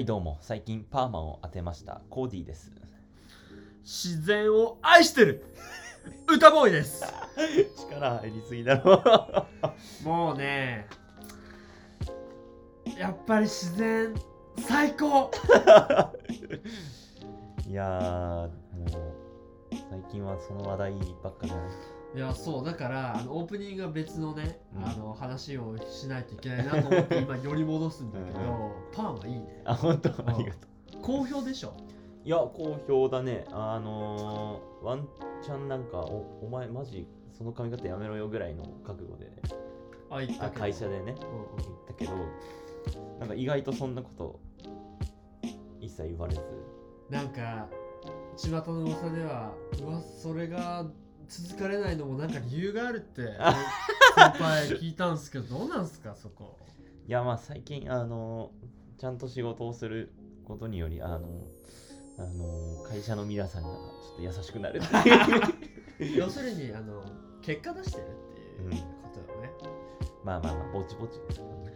はいどうも。最近パーマを当てました。コーディーです。自然を愛してる。歌ボーイです。力入りすぎだろ。もうねやっぱり自然最高。いやーもう最近はその話題ばっかだねいやそうだからあのオープニングは別のね、うん。あの話をしないといけないなと思って 今寄り戻すんだけどうんパンはいいね。あ本当？ありがとう。好評でしょ？いや好評だね。あのー、ワンチャンなんかおお前マジその髪型やめろよぐらいの覚悟でね。あ言ったあけど。会社でね。うんうん。言ったけどなんか意外とそんなこと一切言われず。なんか巷の噂ではうわそれが続かれないのもなんか理由があるって先輩聞いたんですけどどうなんすかそこ。いやまあ最近あのちゃんと仕事をすることによりあのあの会社の皆さんがちょっと優しくなる 要するにあの結果出してるっていうことよね、まあまあまあぼちぼち。ですけどね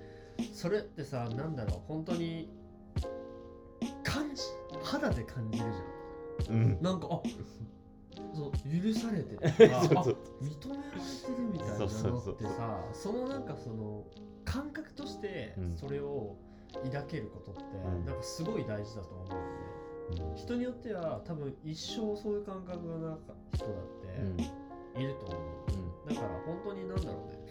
それってさなんだろう本当に感じ肌で感じるじうん。ゃん。なんかあ そう許されてる。とかそうあそう。認められてるみたいなのってさそのなんかその感覚としてうん。それを抱けることって、うん。なんかすごい大事だと思うんだよね。うん。人によっては多分一生そういう感覚がなか人だっていると思う、だから本当になんだろうね。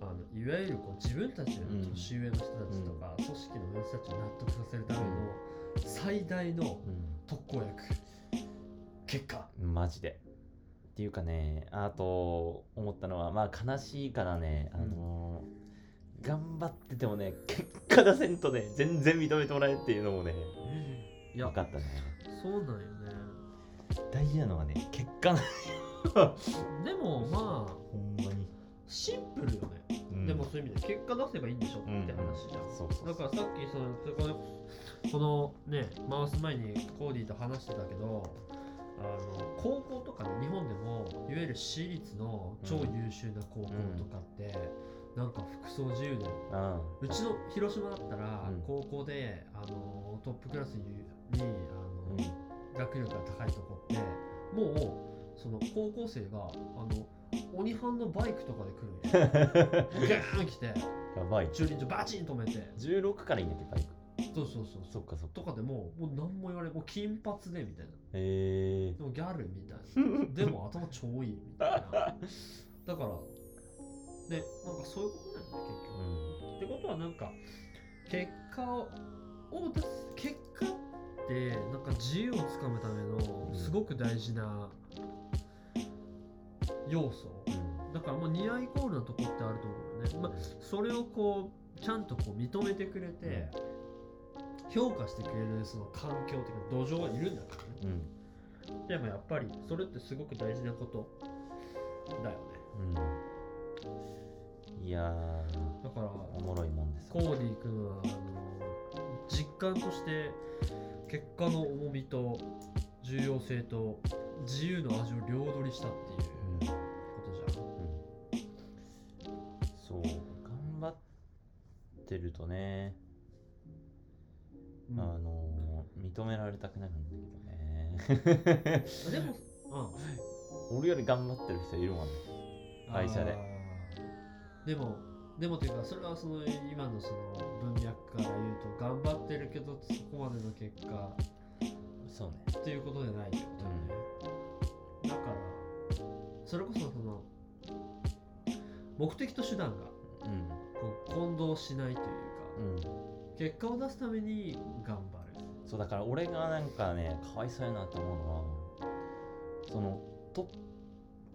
あのいわゆるこう自分たちより年上の人たちとか、組織の人たちを納得させるための最大のう特効薬結果。んマジで。っていうかねあと思ったのはまあ悲しいからねあの頑張っててもね結果出せんとね全然認めてもらえっていうのもねいや分かったね。そうなんよね。大事なのはね結果なでもまあほんまに、シンプルよね、うん。でもそういう意味で結果出せばいいんでしょって話じゃん、そうそうだからさっきそのそこのこのね回す前にコーディと話してたけどあの高校とかね日本でもいわゆる私立の超優秀な高校とかって、なんか服装自由であうちの広島だったら、うん。高校であのトップクラスににあの、うん学力が高いとこってもうその高校生があの鬼班のバイクとかで来るんよ。ガーン来てやばい。駐輪場バチン止めて。16からいいんだっけバイクそうそうそう。そっかそっか。とかでももう何も言われもう金髪でみたいな。へえでもギャルみたいな。でも頭超いいみたいな。だからねなんかそういうことだよね結局。うんってことはなんか結果を結果ってなんか自由をつかむためのすごく大事な要素。うん。だからまあ似合いイコールなとこってあると思うよね、まあ、それをこうちゃんとこう認めてくれて評価してくれるその環境っていうか土壌がいるんだからね。うん。でもやっぱりそれってすごく大事なことだよね。うん。いやーだからおもろいもんですコーディ君はあの実感として結果の重みと重要性と自由の味を両取りしたっていううんことじゃん。そう頑張ってるとね、うんあの認められたくなるんだけどね。でも、うん、俺より頑張ってる人いるもんね会社で。でもでもというかそれはその今のその文脈から言うと頑張ってるけどそこまでの結果。そうね。っていうことじゃないってことだよね、だからそれこそその目的と手段がうん。こう混同しないというか、うん結果を出すために頑張る。そうだから俺がなんかねかわいそうやなと思うのはそのと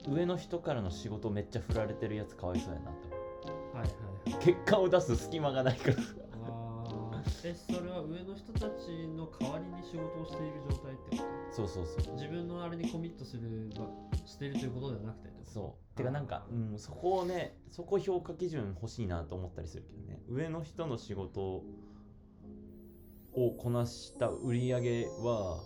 上の人からの仕事めっちゃ振られてるやつかわいそうやなって思はいはいはい。う結果を出す隙間がないから。あー。えそれは上の人たちの代わりに仕事をしている状態ってこそうそうそう。と自分のあれにコミットするばしているということではなくてってこと？そう。てかなんか、うん、そこをねそこ評価基準欲しいなと思ったりするけどね。上の人の仕事をこなした売り上げは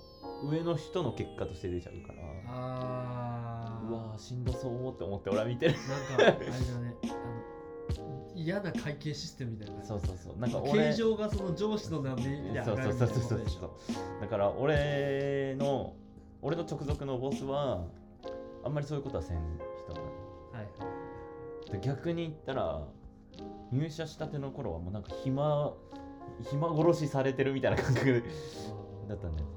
上の人の結果として出ちゃうから。あー。うわーしんどそうって思って俺は見てる。なんかあれだね。あの嫌な会計システムみたいな。そうそうそう。なんか俺形状がその上司の名前で上そうがるみたいなそうそうそうそう。だから俺の俺の直属のボスはあんまりそういうことはせん人なの。はい。で逆に言ったら入社したての頃はもうなんか暇暇殺しされてるみたいな感覚だったんだよ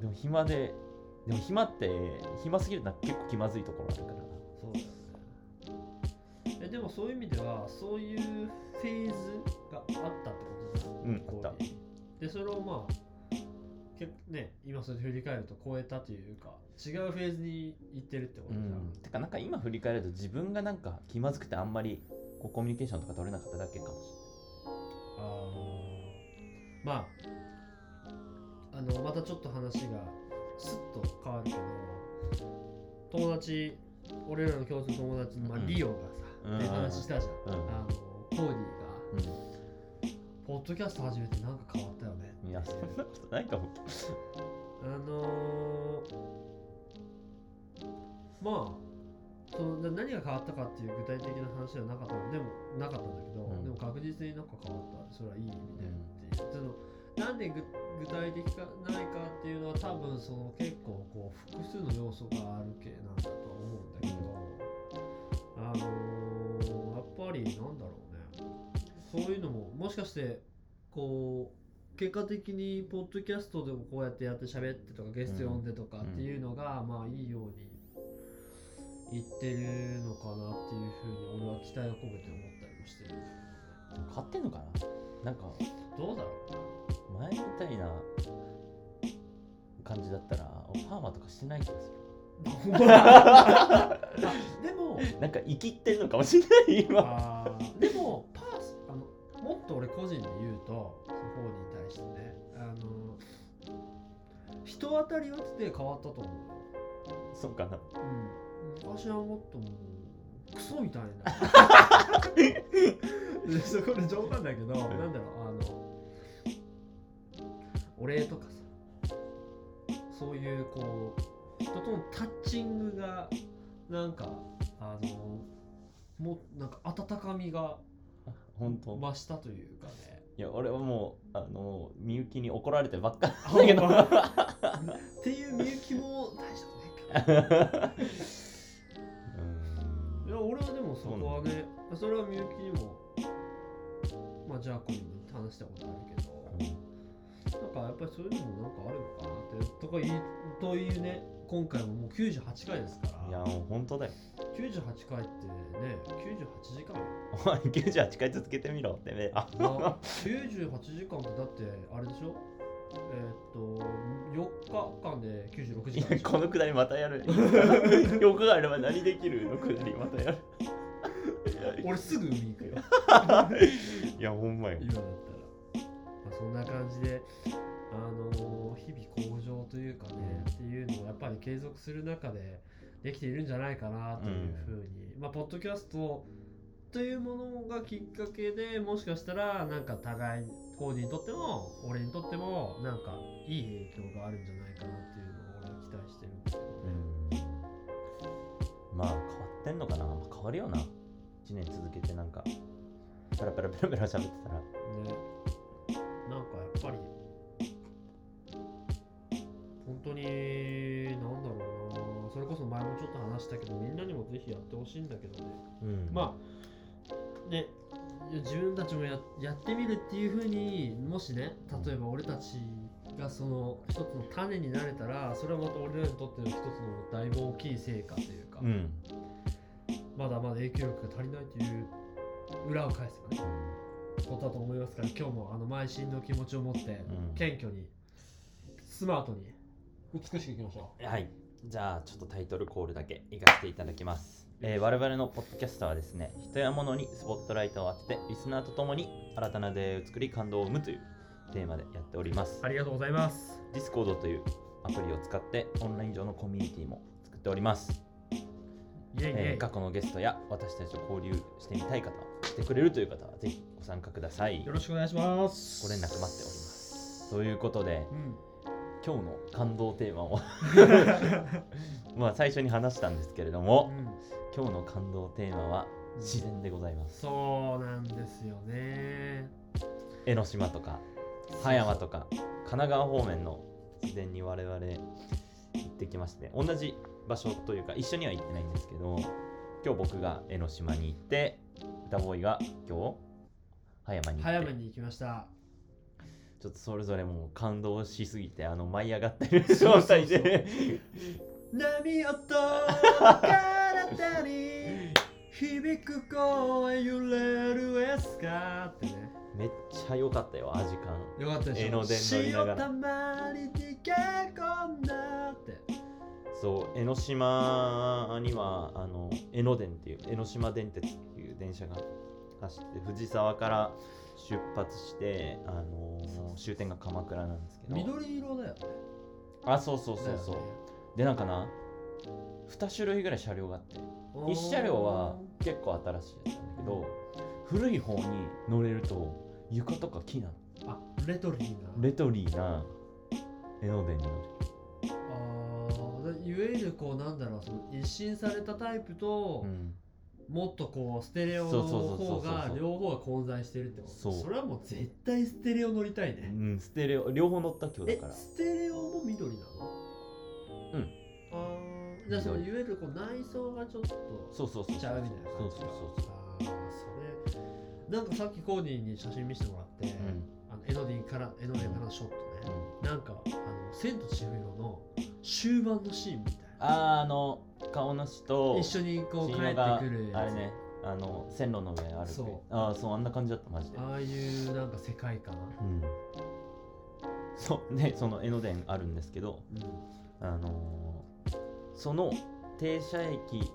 でも暇ででも暇って暇すぎるのは結構気まずいところあるから。そうだよね。えでもそういう意味ではそういうフェーズがあったってことじゃんうんこあった。でそれをまあけね今それで振り返ると超えたというか違うフェーズに行ってるってこうとじゃん、ん。てかなんか今振り返ると自分がなんか気まずくてあんまりこうコミュニケーションとか取れなかっただけかもしあーまああのまたちょっと話がスッと変わるけど友達俺らの共通の友達の、まあうん。リオがさ、うん。って話したじゃん、うん。あのコーディが、れない、ポッドキャスト始めてなんか変わったよね。うん、いやそんなことないかも。あのー、まあそのな何が変わったかっていう具体的な話ではなかったのでもなかったんだけど、うん。でも確実になんか変わったそれはいい意味で。っていう、そのなんで具具体的かないかっていうのは多分その結構こう複数の要素がある系なんだとは思うんだけど、あのー、やっぱりなんだろうね。そういうのももしかしてこう結果的にポッドキャストでもこうやってやって喋ってとかゲスト呼んでとかっていうのが、まあいいように言ってるのかなっていうふうに俺は期待を込めて思ったりもしてる。変わってんのかな？なんかどうだろ前みたいな感じだったらパーマとかしてない気がすうな でも。るなんか生きってんのかもしれない今。でもパースあのもっと俺個人で言うとその方に対してねあの人当たりはって変わったと思う。そうかな。うん、昔はもっともうクソみたいな。でそこで冗談だけど、なんだろうあのお礼とかさそういうこう人とのタッチングがなんかあのもうなんか温かみが本当。増したというかね。いや俺はもうあのみゆきに怒られてばっかあだけど。っていうみゆきも大したことないかいや俺はでもそこはねそれはみゆきにもまあジャーコにも話したことあるけどなんかやっぱりそういうのもなんかあるのかなってとかいいというね今回ももう98回ですから。いやもう本当だよ。98回ってね98時間。よお前98回続けてみろってねあな98時間ってだってあれでしょ？えーっと4日間で96時間。でしょこのくだりまたやる よくあれば何できるのくだりまたやる。俺すぐ海行くよ。いやほんまよ。今だったら、まあ、そんな感じであの日々向上というかね、っていうのをやっぱり継続する中でできているんじゃないかなというふうに、まあポッドキャストというものがきっかけでもしかしたらなんか互いコーディにとっても俺にとってもなんかいい影響があるんじゃないかなっていうのを俺は期待してるんですけどね、まあ変わってんのかな、まあ、変わるよな。1年続けてなんかペラペラペラペラ喋ってたら。ね。なんかやっぱり本当になんだろうな。それこそ前もちょっと話したけどみんなにもぜひやってほしいんだけどね。うん。まあね自分たちもややってみるっていうふうにもしね例えば俺たちがその一つの種になれたらそれはまた俺らにとっての一つのだいぶ大きい成果というか、うん。まだまだ影響力が足りないという裏を返せばねことだと思いますから今日もあの邁進の気持ちを持ってうん。謙虚にスマートに。美しくいきましょはい。じゃあちょっとタイトルコールだけいかせていただきます、えー我々のポッドキャストはですね人や物にスポットライトを当ててリスナーと共に新たな出会いを作り感動を生むというテーマでやっております。うありがとうございます。Discord というアプリを使ってオンライン上のコミュニティも作っております。イェイイェイ、えー過去のゲストや私たちと交流してみたい方してくれるという方はぜひご参加ください。よろしくお願いします。ご連絡待っております。ということでうん今日の感動テーマを。まあ最初に話したんですけれども今日の感動テーマは自然でございます。そうなんですよね。江ノ島とか葉山とか神奈川方面の自然に我々行ってきまして同じ場所というか一緒には行ってないんですけど今日僕が江ノ島に行って歌ボーイが今日葉山に行って。葉山に行きましたちょっとそれぞれもう感動しすぎてあの舞い上がってる状態で。波音体に響く声揺れるエスカってね。めっちゃ良かったよアジカンよかったでしょ？江ノ電乗りなが。らそう江ノ島にはあの江ノ電っていう江ノ島電鉄っていう電車が走って藤沢から出発して、あのー終点が鎌倉なんですけど。緑色だよね。あそうそうそうそう、でなんかな2種類ぐらい車両があって。1車両は結構新しいやつなんだけど古い方に乗れると床とか木なの。あレトリーな。レトリーな江ノ電に乗るあーいわゆるこうなんだろうその一新されたタイプと、うんもっとこうステレオの方が両方が混在してるってこと。それはもう絶対ステレオ乗りたいね、うん、ステレオ両方乗った今日えだから。ステレオも緑なの？うん。あーじゃあそのいわゆるこう内装がちょっとそうそうそうちゃうみたいな感じそうそうそうああそれ。なんかさっきコーディに写真見せてもらって、うん。あのエノディンからエノディンからのショットね、なんかあの「千と千尋」の終盤のシーンみたいあーあの顔なしと一緒にこう帰ってくるあれねあの線路の上あるそう。ああそうあんな感じだったマジで。ああいうなんか世界観、うん。そうでその江ノ電あるんですけどあのーその停車駅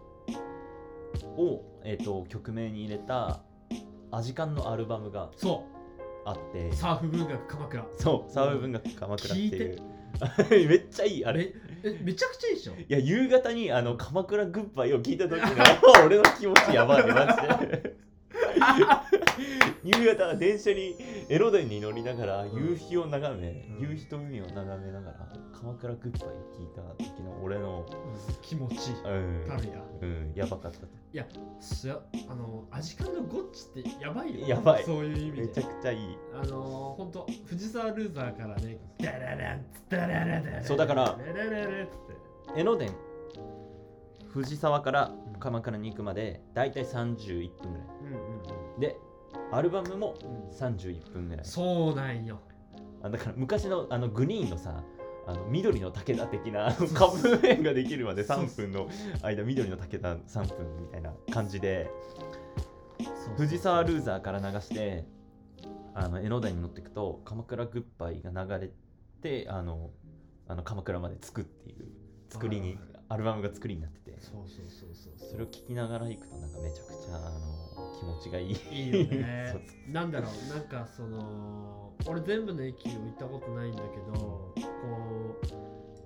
を、えー、と曲名に入れたアジカンのアルバムがそあって。うサーフ文学鎌倉。そうサーブ文学鎌倉ってい聞う めっちゃいいあれ。ええめちゃくちゃいいでしょいや夕方にあの鎌倉グッバイを聞いた時の 俺の気持ちやばいねマジで 夕方電車に江ノ電に乗りながら夕日を眺め、うん。夕日と海を眺めながら鎌倉グッバイを聞いた時の俺の気持ちうん、たるやうん、やばかったいやすやあのアジカンのゴッチってやばいよ。やばい。そういう意味で。めちゃくちゃいい。あのー、ほんと藤沢ルーザーからねダラランダララララそうだから江ノ電藤沢から鎌倉に行くまでだいたい31分ぐらいうんうんうんでアルバムもうん。31分ぐらい。そうなんよ。あだから昔のあのグリーンのさあの緑の武田的なカップ麺ができるまで3分の間緑の武田3分みたいな感じで藤沢ルーザーから流してあの江ノ電に乗っていくと鎌倉グッバイが流れてあのあの鎌倉まで着くっていう作りにアルバムが作りになってて。そうそうそうそうそれを聴きながら行くとなんかめちゃくちゃあの気持ちがいい。いいよね。なんだろうなんかその俺全部の駅を行ったことないんだけどこ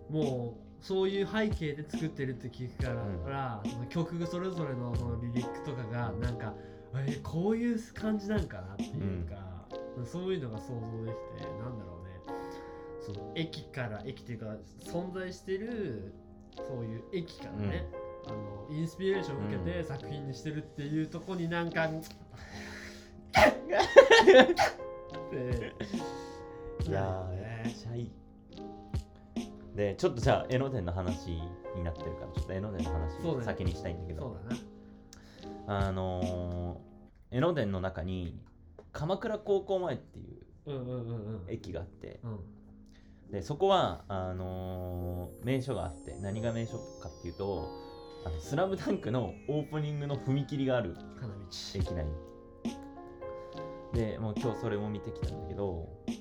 うもうそういう背景で作ってるって聞くから、その曲それぞれのそのリリックとかがなんかえーこういう感じなんかなっていうか、そういうのが想像できてなんだろうね。その駅から駅っていうか存在してるそういう駅からね、あのインスピレーションを受けて作品にしてるっていうとこになんか、っていやーめっちゃいい。でちょっとじゃあ江ノ電の話になってるからちょっと江ノ電の話先にしたいんだけど。そうだな。あのー江ノ電の中に鎌倉高校前っていううんうんうんうん。駅があってうんでそこはあのー名所があって何が名所かっていうと「あのスラムダンクのオープニングの踏切がある花道。駅内。にでもう今日それも見てきたんだけど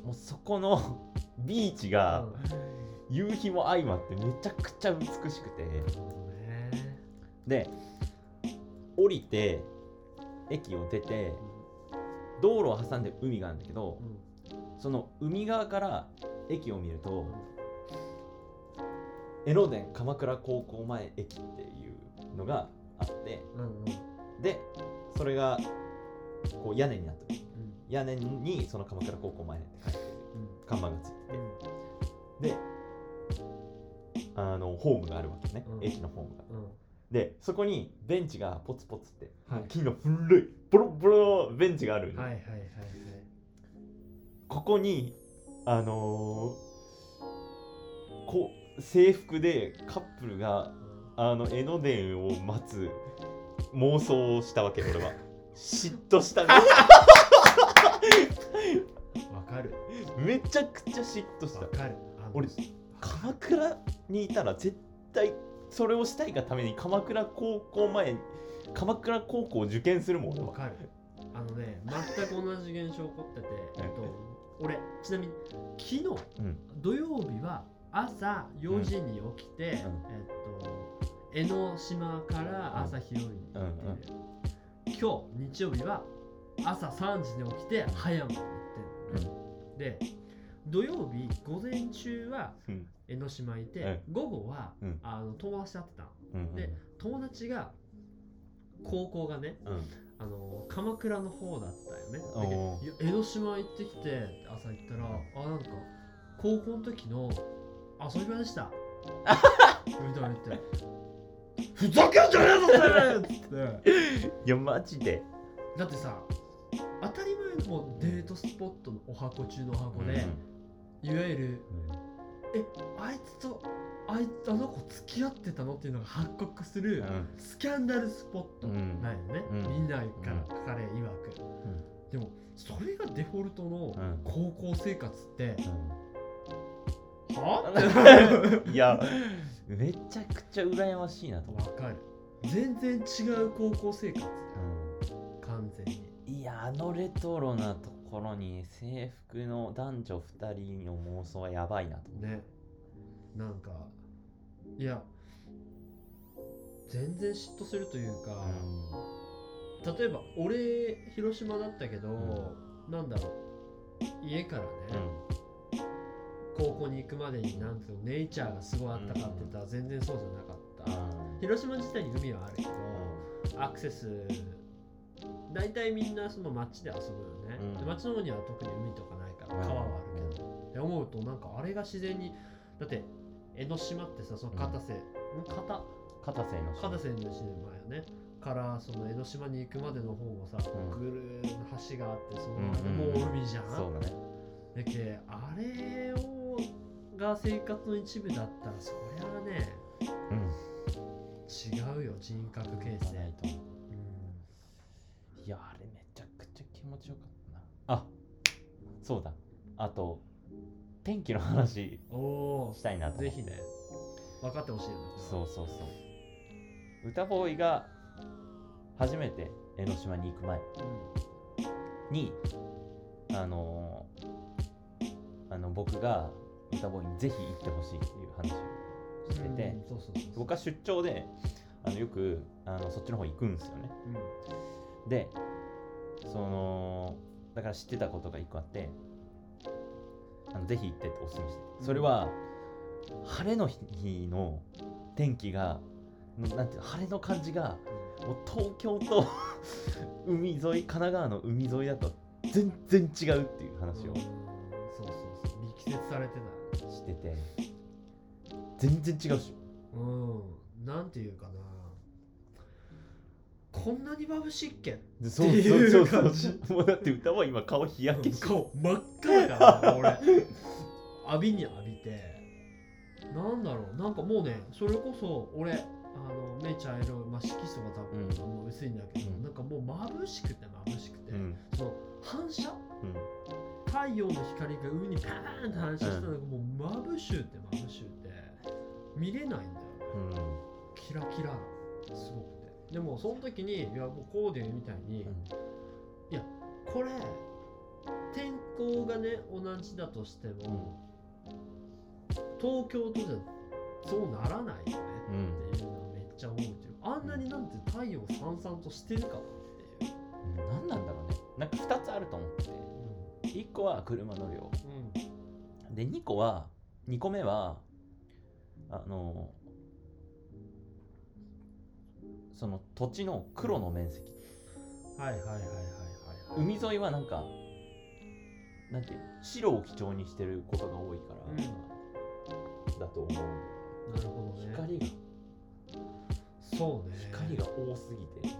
もうそこのビーチが夕日も相まってめちゃくちゃ美しくて。で降りて駅を出て道路を挟んで海があるんだけどその海側から駅を見ると江ノ電鎌倉高校前駅っていうのがあってうんうん。うんでそれがこう屋根になってる。うん。屋根にその鎌倉高校前って書いてる。看板がついてて。であのホームがあるわけね、うん。駅のホームが。うん。うんでそこにベンチがポツポツって、はい。木の古いボロボロのベンチがあるの、はいはいはいはいここにあのーこう制服でカップルがあの江ノ電を待つ妄想をしたわけ俺は。嫉妬したねわかる。めちゃくちゃ嫉妬した。わかる。俺鎌倉にいたら絶対それをしたいがために鎌倉高校前に鎌倉高校を受験するもんわかる。あのね全く同じ現象起こってて、えっと、俺ちなみに昨日、うん。土曜日は朝4時に起きて、えっと江ノ島から朝日和に行ってる、今日日曜日は朝3時に起きて葉山に行ってる。のね、で土曜日午前中はうん。江ノ島いて、午後は、うん。あの友達と会ってたで友達が高校がねうんあの鎌倉の方だったよね。おー。でいや江ノ島行ってきて朝行ったらあなんか高校の時の遊び場でした。みたいな言ってふざけんじゃねえぞそれって。いやマジで。だってさ当たり前のデートスポットのお箱中のお箱で、いわゆるえあいつとあいあの子付き合ってたのっていうのが発覚するスキャンダルスポットうんなんよね、うん。みん。なから彼曰く、でもそれがデフォルトのうん。高校生活って、うは？ん いやめちゃくちゃ羨ましいなと思わかる。全然違う高校生活。完全に。ういやあのレトロなところに制服の男女2人の妄想はやばいなと思ね。なんかいや全然嫉妬するというか、例えば俺広島だったけど、なんだろう家からね、高校に行くまでになんていうのネイチャーがすごいあったかって言ったら全然そうじゃなかった、広島自体に海はあるけど、アクセス大体みんなその街で遊ぶよね、うん。で街の方には特に海とかないから川はあるけど、って思うとなんかあれが自然にだって江ノ島ってさその片瀬、ん片片瀬の片瀬の島よね。からその江ノ島に行くまでの方もさ、うん。ぐるーの橋があってそのもう海じゃん、そうだね。だけあれをが生活の一部だったらそりゃあねうん。違うよ人格形成、とうん。いやあれめちゃくちゃ気持ちよかったな。あそうだ。あと天気の話したいなとぜひね。分かってほしいよね。そうそうそう。歌ボーイが初めて江ノ島に行く前にあのーあの僕が歌ボーイにぜひ行ってほしいっていう話をしてて、僕は出張であのよくあのそっちの方行くんですよね。うん。でそのだから知ってたことが一個あってあのぜひ行ってっておすすめしててそれは晴れの日の天気がなんて晴れの感じがもう東京と 海沿い神奈川の海沿いだと全然違うっていう話をうんそうそうそう。力説されてしてて全然違うしたうん。なんていうかなこんなに眩しいっけ？でそうってそういうそうそう。感じ。もうだって歌は今顔日焼けし。て顔真っ赤だから俺。浴びに浴びて。なんだろう。なんかもうねそれこそ俺あの目茶色、まあ、色素が多分、うん。もう薄いんだけど、うん。なんかもう眩しくて眩しくて、うん。その反射？うん。太陽の光が海にパーンって反射したのがもう眩しゅうって眩しゅうって見れないんだよね。うん。キラキラなすごく。てでもその時にいやもうこうでみたいに、いやこれ天候がね同じだとしても、東京とじゃそうならないよねうんっていうのはめっちゃ思うという。あんなになんて太陽さんさんとしてるかなっていう、何なんだろうね。なんか2つあると思ってて。1個は車の量うん。で2個は2個目はあのその土地の黒の面積。はいはいはいはいはいはい。海沿いはなんかなんて白を基調にしてることが多いから、うだと思う。なるほどね。光が。そそうね。光が多すぎて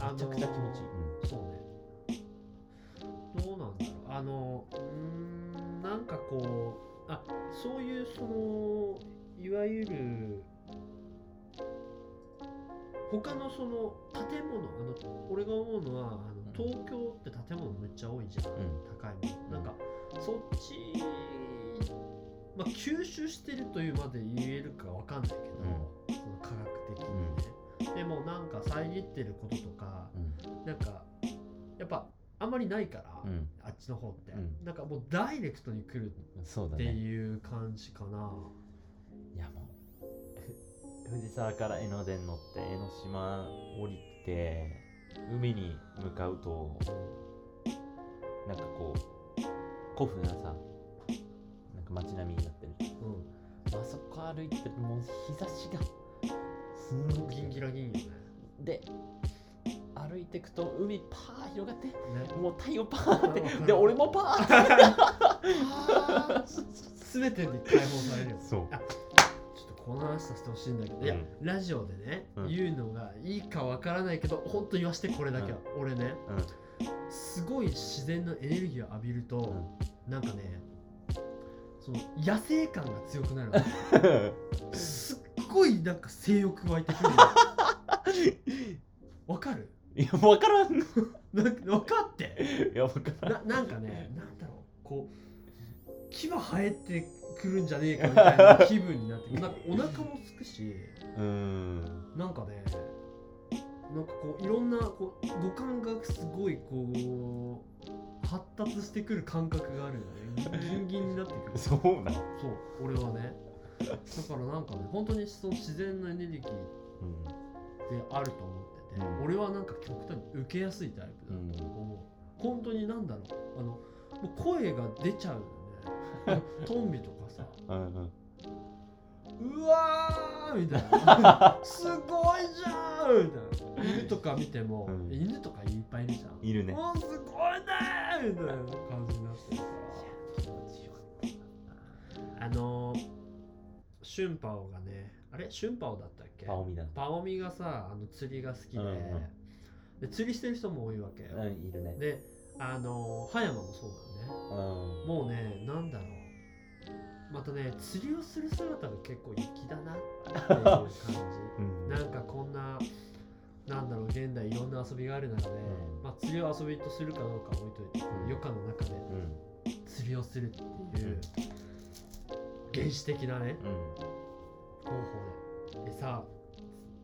あめちゃくちゃ気持ちいい、そうね。どうなんだろう。あのうーんなんかこうあそういうそのいわゆる他のその建物あの俺が思うのはあの東京って建物めっちゃ多いじゃん、うん。高いもの。なんかそっちまあ吸収してるというまで言えるかわかんないけど、その科学的にね、でもなんか遮ってることとかうん。なんかやっぱあんまりないから、うん。あっちの方って、うん。なんかもうダイレクトに来るっていう感じかな、藤沢から江ノ電乗って江ノ島降りて海に向かうとなんかこう古風なさなんか街並みになってる。うあそこ歩いてるもう日差しがすんごん、くギンギラギンよね。で歩いてくと海パー広がってね。もう太陽パーってで俺もパーって。全てに解放されるよそうこの話させてほしいんだけど、いやうん。ラジオでね、うん。言うのがいいかわからないけど本当言わしてこれだけは、俺ねうん。すごい自然のエネルギーを浴びると、なんかねその野生感が強くなるのすっごいなんか性欲湧いてくるよ わかる？いや分からん。い なんか分かって。や分からん。ななんかねなんだろう。こう牙生えてくるんじゃねえかみたいな気分になって なんかお腹もすくしうーん。なんかねなんかこういろんなこう五感がすごいこう発達してくる感覚があるよね。ギンギンになってくる。そうなん？そう俺はね。だからなんかね本当にその自然のエネルギーってあると思ってて、うん。俺はなんか極端に受けやすいタイプだと思う、本当になんだろう。あのもう声が出ちゃうよね。トンビとかさ。うんうん。うわーみたいな。すごいじゃんみたいな。犬とか見ても、うん。犬とかいっぱいいるじゃん。いるね。もうすごいねーみたいな感じになってる。からあのー、シュンパオがねあれ？シュンパオだったっけ？パオミだパオミがさあの釣りが好きで,、うんうん。で釣りしてる人も多いわけよ、うんいるね。であのー葉山もそうだね。うん。もうねなんだろうまたね釣りをする姿が結構粋だなっていう感うん。じなんかこんななんだろう現代いろんな遊びがある中で、ん。まあ、釣りを遊びとするかどうかは置いといて、余暇の中でうん。釣りをするっていう原始的なねうん。方法で餌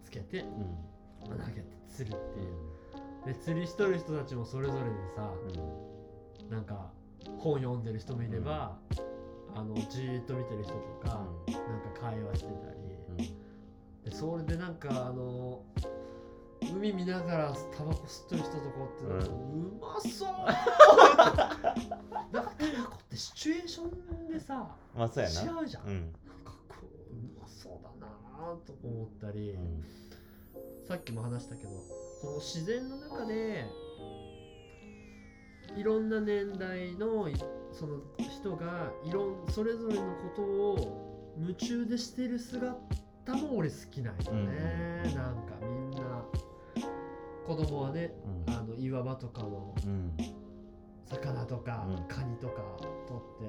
つけてうん。投げて釣るっていう。で釣りしとる人たちもそれぞれでさうん。なんか本読んでる人もいれば、あのじーっと見てる人とか、なんか会話してたり、でそれでなんかあの海見ながらタバコ吸ってる人とかってなんか、うまそうなんかタバコってシチュエーションでさまあそうやな。違うじゃん、うん。なんかこううまそうだなと思ったり、うん。さっきも話したけどその自然の中でいろんな年代のいその人がいろんそれぞれのことを夢中でしてる姿も俺好きなんよね、うん。なんかみんな子供はねうん。あの岩場とかのうん魚とか、うん。カニとか取って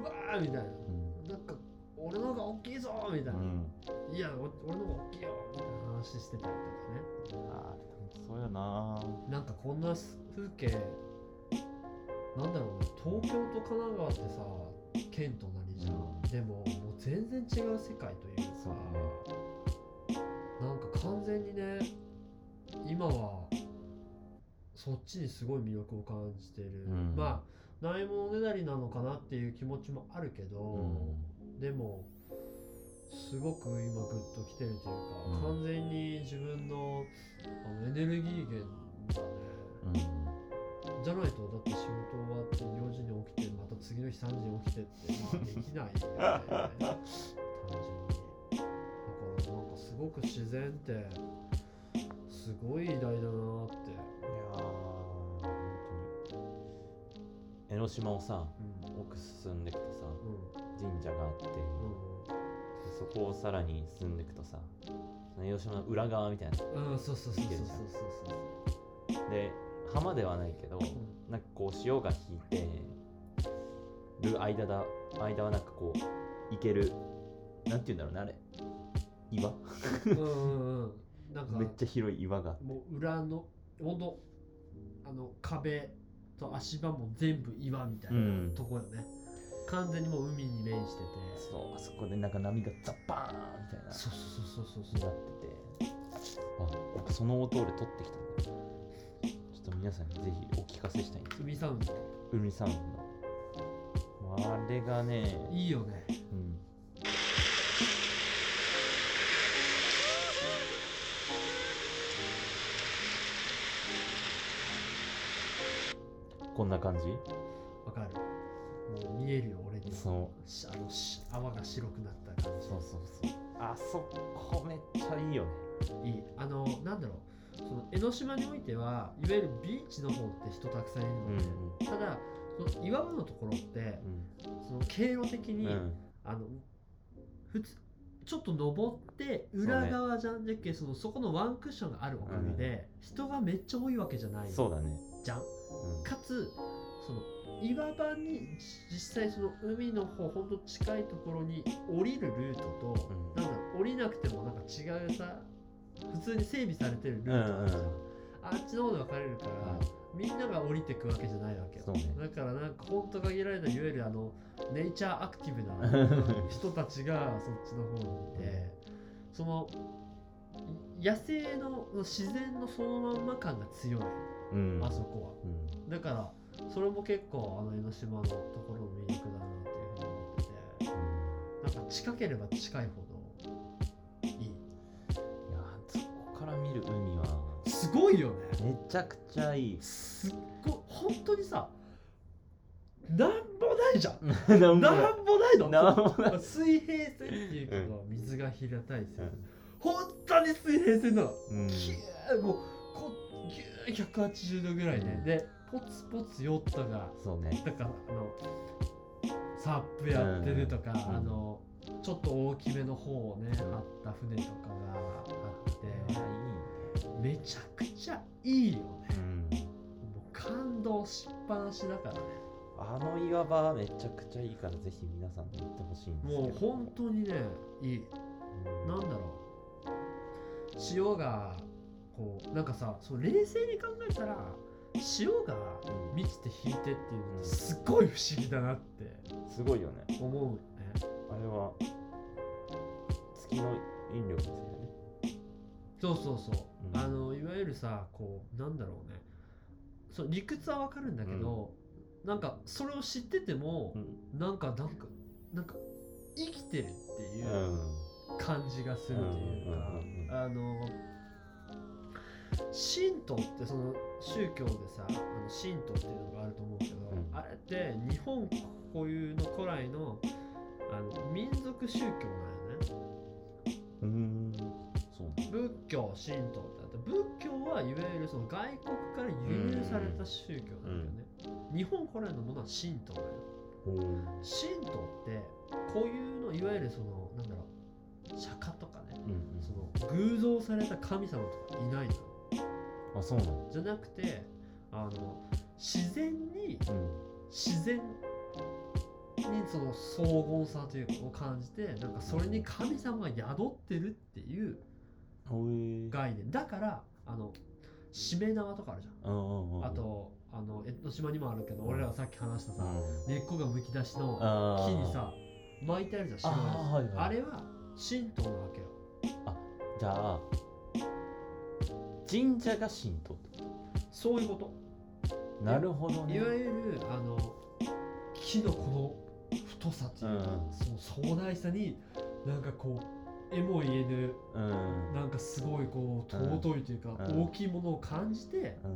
うわーみたいな。なんか俺の方が大きいぞみたいな、うん。いやお俺の方が大きいよみたいな話してたりとかね。あーそうやな。なんかこんな風景なんだろうね東京と神奈川ってさ県となりじゃん、うん。でももう全然違う世界というかそうなんか完全にね今はそっちにすごい魅力を感じてる、うん。まあないものねだりなのかなっていう気持ちもあるけど、でもすごく今グッときてるというか、うん。完全に自分のあのエネルギー源だね。うんじゃないとだって仕事終わって4時に起きてまた次の日3時に起きてって、まあ、できないよね。単純に。だからなんかすごく自然ってすごい偉大だなって。いやー本当に。江ノ島をさうん。奥進んでいくとさうん。神社があってうん。でそこをさらに進んでいくとさ江ノ島の裏側みたいなうんそうそうそうそうそういけるじゃんそうで浜ではないけどなんかこう潮が引いてる間だ間はなんかこう行けるなんて言うんだろうねあれ。岩？そううんうんうん。なんかめっちゃ広い岩がもう裏のほんとあの壁と足場も全部岩みたいなうん。とこよね、完全にもう海に面してて。そうあそこでなんか波がザッパーンみたいな。そうそうそうそうになそうってて。あ僕その音俺撮ってきた皆さんにぜひお聞かせしたいんです。よ海サウンド。海サウンド。あれがねいいよね。うん。こんな感じ？わかる。もう見えるよ俺にそう。しあのし泡が白くなった感じ。そうそうそう。あそこめっちゃいいよね。いい。あのなんだろうその江ノ島においてはいわゆるビーチの方って人たくさんいるの。で、うん。ただその岩場のところってその経路的に、うん。うんあの普通ちょっと登って裏側じゃんじゃっけそのそこのワンクッションがあるおかげで、人がめっちゃ多いわけじゃない。そうだね。じゃん。うん。かつその岩場に実際その海の方ほんと近いところに降りるルートと、うん。なんだ降りなくてもなんか違うさ普通に整備されてるルートあるじゃん、うんうん。あっちの方で分かれるから、みんなが降りてくわけじゃないわけよ、ね。だからなんかほんと限られたいわゆるあのネイチャーアクティブな人たちがそっちの方にいてその野生の自然のそのまんま感が強い。うん。あそこは。うん。だからそれも結構あの江ノ島のところの魅力だなっていうふうに思っててなんか近ければ近いほどから見る海は。すごいよね。めちゃくちゃいい。すっごい。本当にさなんもないじゃん。なんもないの。なんもない水平線っていうけど、水が平たい線、うん。本当に水平線なの、うん。キューもうこギュー180度ぐらいね、うん。でポツポツヨットがそうね。だからあのサップやってるとか、うん。あのちょっと大きめの方をね、張った船とかがあって、あめちゃくちゃいいよね。いいねもう感動しっぱなしだからね。うんあの岩場めちゃくちゃいいからぜひ皆さんに行ってほしいんですもう本当にねいい。うんなんだろう。潮がこうなんかさそう冷静に考えたら潮がうん満ちて引いてっていうのすごい不思議だなってすごいよね。思うよね。あれは月の引力ですよねそうそうそう、うん。あのいわゆるさこうなんだろうね。そう理屈はわかるんだけど、なんかそれを知ってても、なんかなんかなんか生きてるっていううん。感じがするというか、うんうんうんうん。あの神道ってその宗教でさあの神道っていうのがあると思うけど、うん。あれって日本固有の古来のあの民族宗教なんよね教神道ってあって仏教はいわゆるその外国から輸入された宗教なんだよね、日本古来のものは神道だよ。うん。神道って固有のいわゆるそのなんだろう釈迦とかね。うんその偶像された神様とかいないのあそうなのじゃなくてあの自然にうん。自然にその荘厳さというかを感じてなんかそれに神様が宿ってるっていう概念。だからあのしめ縄とかあるじゃん。うんうんうんあとあの江ノ島にもあるけどうん。俺らがさっき話したさうん。根っこがむき出しの木にさ巻いてあるじゃん白いやつあーはいはい。あれは神道なわけよ。じゃあ神社が神道。ってこそういうこと。となるほどね。いわゆるあの木のこの太さというか、うん。その壮大さになんかこう絵も言えぬうん。なんかすごいこううん尊いというか、うん。大きいものを感じてう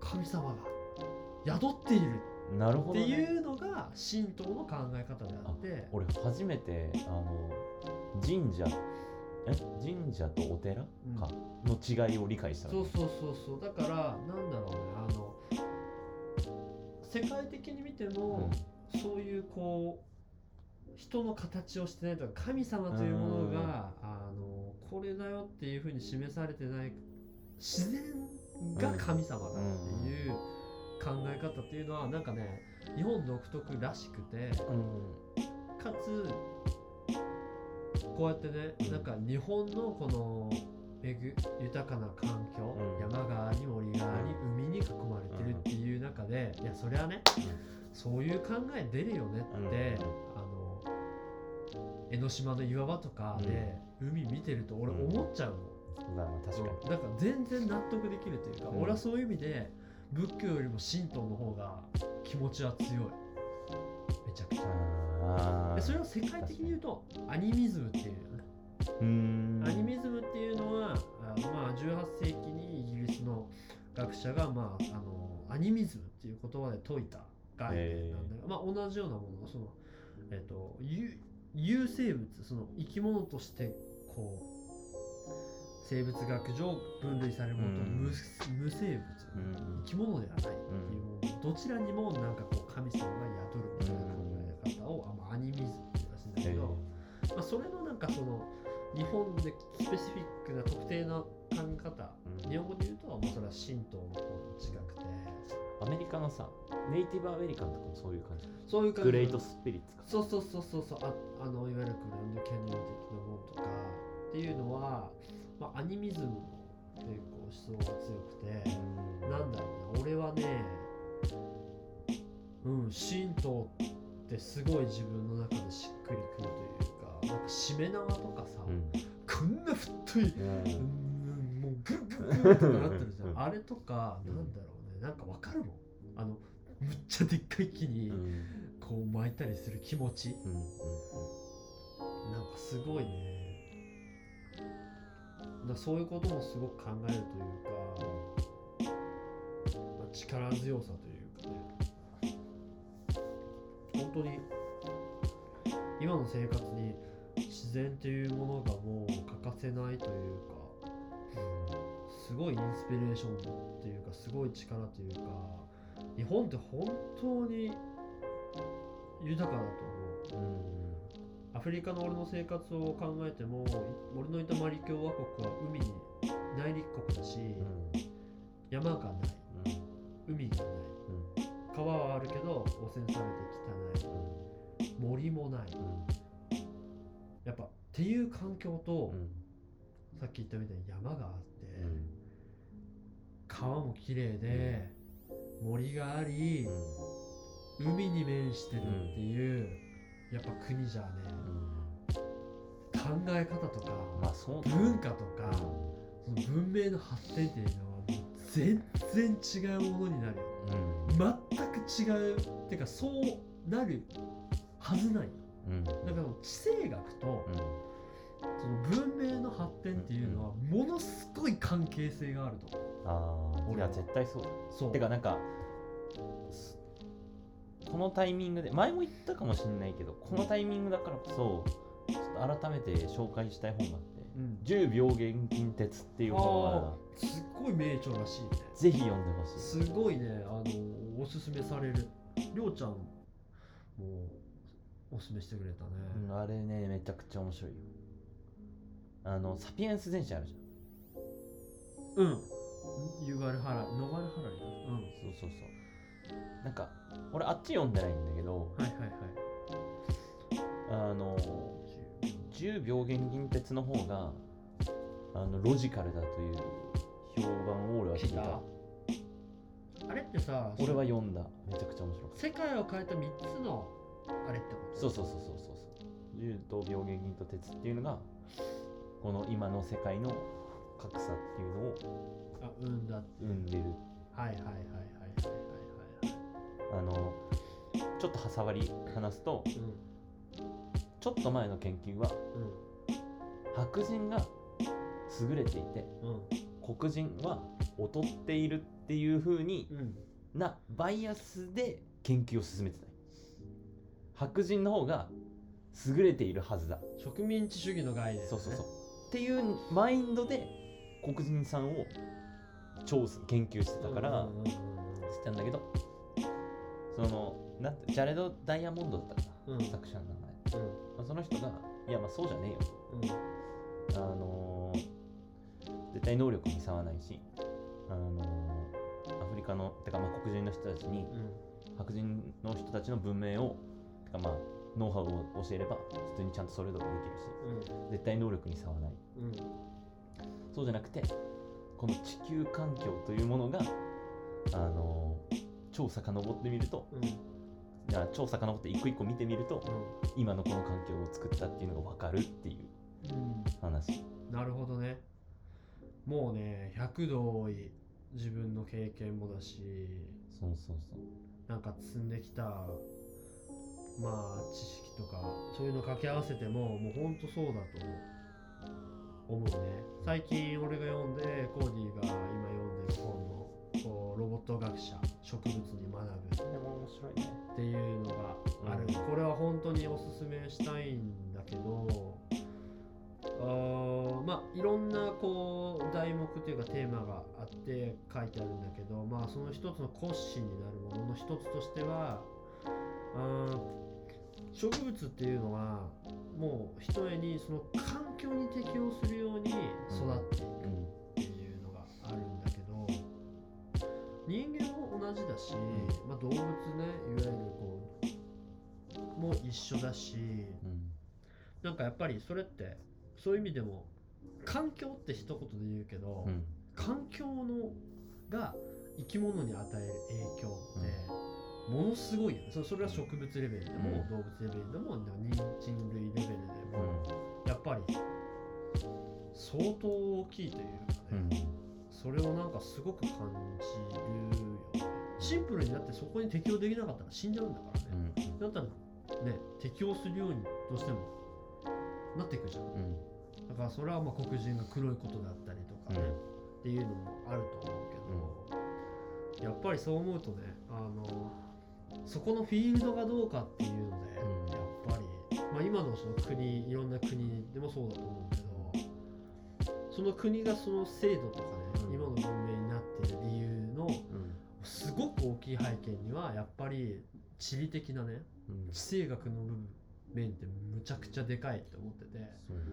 神様が宿っている。んなるほってどねいうのが神道の考え方であって。俺初めてあの神社え？神社とお寺？うん。か。の違いを理解したそうそうそうそう。だからなんだろうねあの世界的に見ても、そういうこう人の形をしてないとか神様というものがあのこれだよっていうふうに示されてない自然が神様だっていう考え方っていうのはなんかね日本独特らしくてかつこうやってねなんか日本のこの豊かな環境、うん。山があり森があり海に囲まれてるっていう中でいやそれはねそういう考え出るよねって、あの江ノ島の岩場とかで海見てると俺思っちゃうの、確かに。だから全然納得できるというか、うん。俺はそういう意味で仏教よりも神道の方が気持ちは強い。めちゃくちゃ。あでそれを世界的に言うとアニミズムっていうよね。アニミズムっていうのはあまあ18世紀にイギリスの学者が、まあ、あのアニミズムっていう言葉で説いた概念なんだまあ、同じようなものその、えっと有有生物その生き物としてこう生物学上分類されるものとうん無,、無生物、うん生き物ではないっていうもの、どちらにもなんかこう神様が宿るみたいな考え方を、あまあ、アニミズムっていうらしいんだけど、まあ、それのなんかその日本でスペシフィックな特定な考え方うん。日本語で言うと、まあ、それは神道の方に近くて。アメリカのさネイティブアメリカンとかもそういう感じ。そういう感じ。グレートスピリッツか。そうそうそうそうそう。ああのいわゆるグランドキャニオン的なものとか。っていうのは、まあ、アニミズムの結構思想が強くて、なんだろうな。俺はねうん神道ってすごい自分の中でしっくりくるというかなんかしめ縄とかさ、うん。こんな太いもうグッグッグッってなってるじゃん、うん。あれとかうん。なんだろうね。なんかわかるもん。あのむっちゃでっかい木にうん。こう巻いたりする気持ち、うん。なんかすごいね。だそういうこともすごく考えるというか、まあ、力強さというかね。本当に今の生活に自然っていうものがもう欠かせないというか、すごいインスピレーションっていうかすごい力というか日本って本当に豊かだと思う。うんアフリカの俺の生活を考えてもい俺のいたマリ共和国は海に内陸国だし、山がない。海がない。川はあるけど汚染されて汚い。森もないやっぱっていう環境と、さっき言ったみたいに山があって、川も綺麗で、森があり、海に面してるっていう、やっぱ国じゃね考え方とか、まあ文化とか、その文明の発展っていうのはもう全然違うものになるよ。全く違うっていうかそうなるはずないうん。だから地政学とその文明の発展っていうのはものすごい関係性があると。ああい俺は。や絶対そうだ。そう。てかなんかすこのタイミングで前も言ったかもしれないけどこのタイミングだからこそちょっと改めて紹介したい本があってうん「10秒現金鉄」っていう本あがー。すっごい名著らしいねぜひ読んでほしい。すごいねあのおすすめされる。りょうちゃんもおすすめしてくれたね、うんあれねめちゃくちゃ面白いよ。あのサピエンス全史あるじゃん。うん。ユガルハラノガルハラリだうん。そうそうそう。なんか俺あっち読んでないんだけどはいはいはい。あの10秒現金鉄の方があのロジカルだという評判を俺は聞いた。あれってさ俺は読んだ。めちゃくちゃ面白かっ世界を変えた3つのあれってこと？たそうそうそうそうそうそう。10と病原菌と鉄っていうのがこの今の世界の格差っていうのをあうんだ生んでる。はいはいはいはいはいはいあのちょっと挟わり話すとはいちょっと前の研究は白人が優れていてうん。うん。黒人は劣っているっていう風にうん。なバイアスで研究を進めてた白人の方が優れているはずだ。植民地主義の概念、ね、そうそうそう。っていうマインドで黒人さんを調査研究してたからしてたんだけど。そのなジャレド・ダイヤモンドだったかな、うん。作者の名前、うん。まあ、その人がいやまあそうじゃねえよ。うん。あのー絶対能力に差はないし、あのーアフリカのてかまあ黒人の人たちに白人の人たちの文明をてかまあノウハウを教えれば普通にちゃんとそれぞれできるしうん。絶対能力に差はない。うん。そうじゃなくてこの地球環境というものがあのー超遡ってみるとうん。いや超遡って一個一個見てみると今のこの環境を作ったっていうのが分かるっていううん。話。なるほどね。もうね100度多い自分の経験もだしそうそうそう。なんか積んできたまあ知識とかそういうの掛け合わせてももうほんとそうだと思う。ね。最近俺が読んでコーディが今読んでる本のこうロボット学者植物に学ぶ。でも面白いね。っていうのがある、うん。これは本当におすすめしたいんだけどあーまあいろんなこう題目というかテーマがあって書いてあるんだけどまあその一つの骨子になるものの一つとしてはあー植物っていうのはもうひとえにその環境に適応するように育っていくうんっていうのがあるんだけど人間も同じだし、まあ、動物ねいわゆるこうも一緒だしうん。なんかやっぱりそれってそういう意味でも環境って一言で言うけど、うん。環境のが生き物に与える影響ってものすごいよね。そそれは植物レベルでも、うん。動物レベルでも人参類レベルでも、やっぱり相当大きいというかうん。ね、それをなんかすごく感じるよね。シンプルになってそこに適応できなかったら死んじゃうんだからうね、ん。だったらね適応するようにどうしてもなっていくじゃん。だからそれはまあ黒人が黒いことだったりとかね、っていうのもあると思うけど、やっぱりそう思うとねあのそこのフィールドがどうかっていうので、うん。やっぱり、まあ、今のその国いろんな国でもそうだと思うけどその国がその制度とかね、うん。今の文明になっている理由のうんすごく大きい背景にはやっぱり地理的なねうん。地政学の部分面ってむちゃくちゃでかいって思ってて。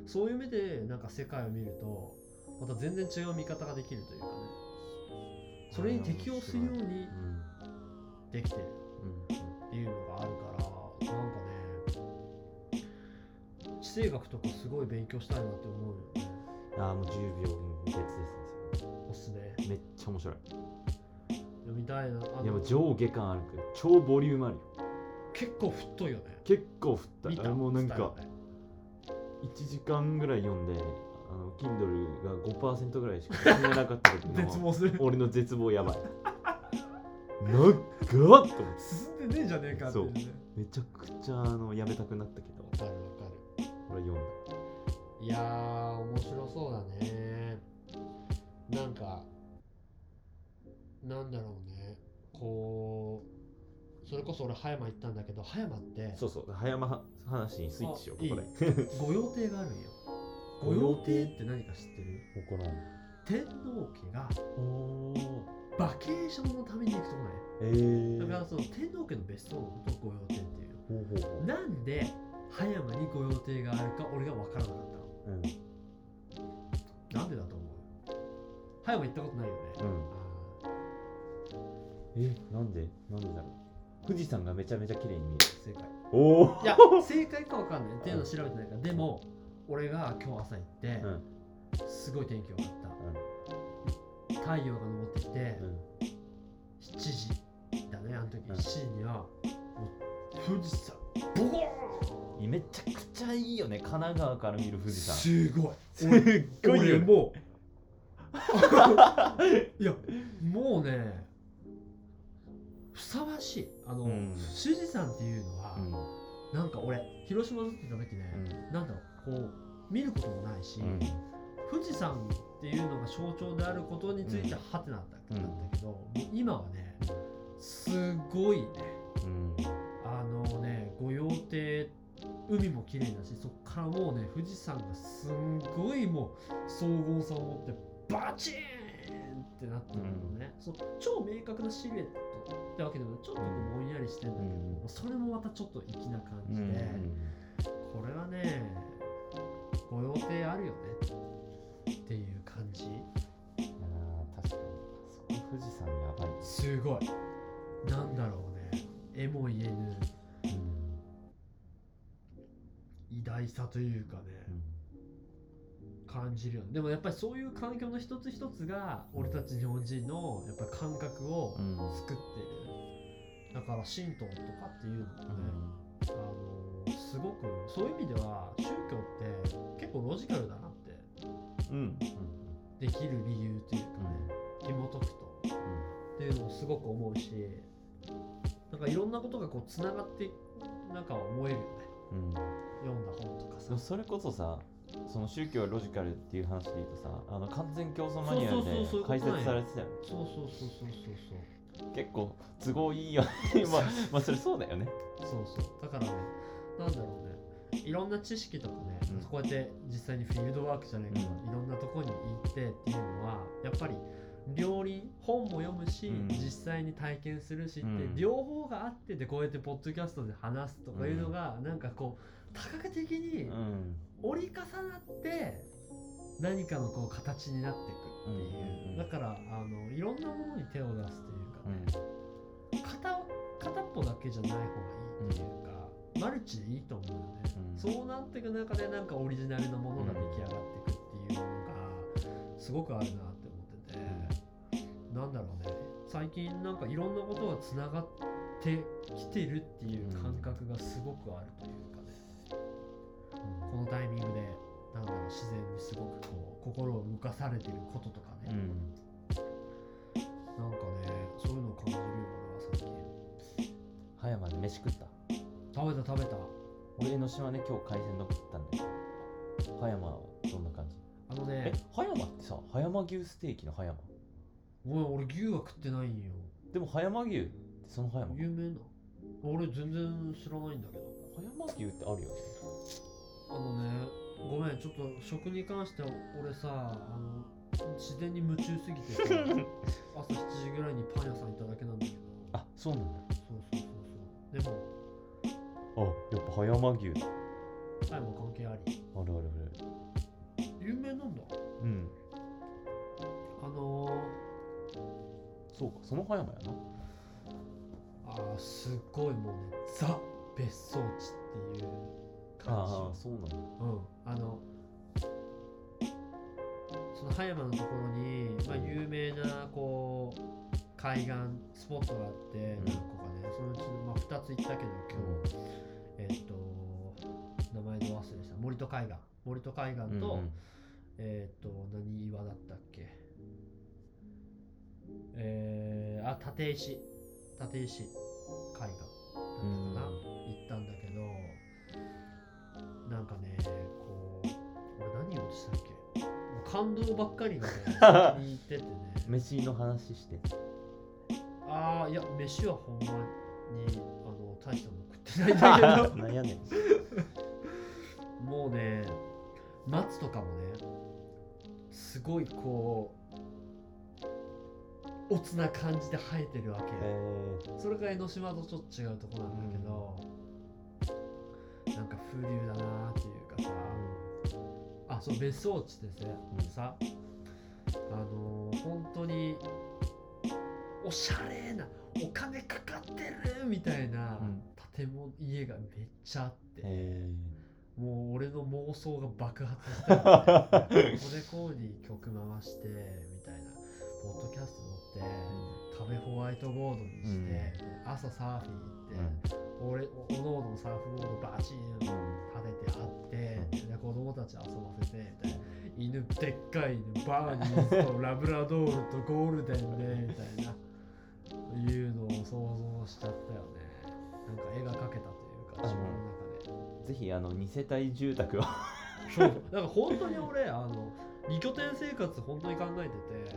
そう。いう目でなんか世界を見るとまた全然違う見方ができるというかね。それに適応するようにうん。できてる。うんっていうのがあるからなんかね地政学とかすごい勉強したいなって思うよね。ああもう10秒別ですねおすすめめっちゃ面白い。読みたいな。あのいやもう上下感あるけど超ボリュームあるよ。結構太いよね。結構振った？見たもうなんかスタイルね。1時間ぐらい読んであの Kindle が5%ぐらいしか進めなかった時 絶の望する。俺の絶望やばい長っと思って。進んでねえじゃねえかっていう。ねめちゃくちゃあのやめたくなったけど。わかるわかる。俺は読んだいやー面白そうだね。なんかなんだろうね。こうそれこそ俺葉山行ったんだけど葉山ってそうそう葉山は話にスイッチしようあここで御用邸があるんよ。御用邸？って何か知ってる？怒らん。天皇家がバケーションのために行くとこない？えー、だからその天皇家の別荘とを御用邸っていう。ほなんで葉山に御用邸があるか俺が分からなかったの？うん。なんでだと思う？葉山行ったことないよね、うん。あえなんで？なんでだろう？富士山がめちゃめちゃ綺麗に見える。ー正解。おおいや正解か分かんない。っていうの調べてないから。でも俺が今日朝行って、うん。すごい天気良かった、太陽が昇ってきて、うん7時だね。あの時、うん。7時にはもう富士山ボコーン！めちゃくちゃいいよね。神奈川から見る富士山。すごい。すっごい俺もう いやもうねふさわしい。あの、うん。富士山っていうのは、うなんか俺広島ずっと行った時ね、ん。なんだろうこう見ることもないし、うん。富士山っていうのが象徴であることについてうん。ハテナだったけど、今はねすごいね。うんあのね御用邸海も綺麗だしそこからもうね富士山がすんごいもう荘厳さを持ってバチーンってなってるのね、そう超明確なシルエットってわけでもちょっとぼんやりしてんだけど、うん。それもまたちょっと粋な感うん。じで、これはねご予定あるよねっていう感じいやー確かに。そこ富士山やばい。です、すごい。なんだろうね。絵も言えぬ。偉大さというかね、感じるよね。でもやっぱりそういう環境の一つ一つが俺たち日本人のやっぱり感覚をうん作っている、だから神道とかっていうのもね、あのすごくそういう意味では宗教って結構ロジカルだなって。うん。うんできる理由というかね、紐解くと。っていうのをすごく思うしなんかいろんなことがこうつながってなんか思えるよね。うん。うん読んだ本とかさ。それこそさその宗教はロジカルっていう話で言うとさあの完全競争マニュアルで解説されてたよね。そうそうそうそうそう。結構都合いいよね。まあまあそれそうだよね。そうそう。そうだからねなんだろう。ねいろんな知識とかね、うん。こうやって実際にフィールドワークじゃないけど、うん。いろんなとこに行ってっていうのはやっぱり両輪本も読むし、うん。実際に体験するしって、うん。両方があってでこうやってポッドキャストで話すとかいうのが、なんかこう多角的にうん。折り重なって何かのこう形になっていくっていう、うんだからあのいろんなものに手を出すというかうね、ん。片片っぽだけじゃない方がいいっていうか、マルチでいいと思うよね、うんそうなっていく中でなんかオリジナルのものが出来上がっていくっていうのがすごくあるなって思ってて、なんだろうね最近なんかいろんなことがつながってきてるっていう感覚がすごくあるというかね、このタイミングでなんだろう自然にすごくこう心を動かされてることとかね、うんなんかねそういうのを感じるよ俺は最近葉山で飯食った食べた食べた俺江ノ島で今日海鮮丼食ったんだけど葉山はどんな感じ？あのえね葉山ってさ葉山牛ステーキの葉山？ごめん俺牛は食ってないんよ。でも葉山牛ってその葉山？有名な。俺全然知らないんだけど。葉山牛ってあるよ。ねあのねごめんちょっと食に関しては俺さあの自然に夢中すぎてさ 朝7時ぐらいにパン屋さん行っただけなんだけど。あそうなんだ。そうそうそうそう。であやっぱ葉山牛。だもタイも関係あり。あるあるある。有名なんだ。うん。あのそうかその葉山やな。ー、あーすっごいもうねザ別荘地っていう感じ。ああそうなんだうん、あのその葉山のところに、まあ、有名なこう海岸スポットがあってうん。何個かね、そのうちの、まあ、2つ行ったけど今日、えっと名前ど忘れした森戸海岸。森戸海岸と、うんうん。えっと何岩だったっけ？えー、あ立石。立石海岸だったかな、うん。行ったんだけどなんかねこう俺何言おうとしたっけ？感動ばっかりがね先 に行っててね。飯の話して。ああいや飯はほんまにあの大したもの食ってないんだけどなんやねんもうね松とかもねすごいこうおつな感じで生えてるわけ、えそれが江ノ島とちょっと違うとこなんだけど、なんか風流だなっていうかさ。あそう別荘地でさ,、うん。さあのー本当におしゃれなお金かかってるみたいなうん建物、家がめっちゃあって、えもう俺の妄想が爆発したよ、ね、ここでこうに曲回してみたいなポッドキャスト乗って壁ホワイトボードにして、朝サーフィン行って、俺おのおのサーフボードバチン立ててあって、で子供たち遊ばせてみたいな。犬でっかい犬バーニーズとラブラドールとゴールデンでみたいないうのを想像しちゃったよね。なんか絵が描けたというか自分の中で。ぜひあの二世帯住宅はそう。だから本当に俺あの二拠点生活本当に考えてて。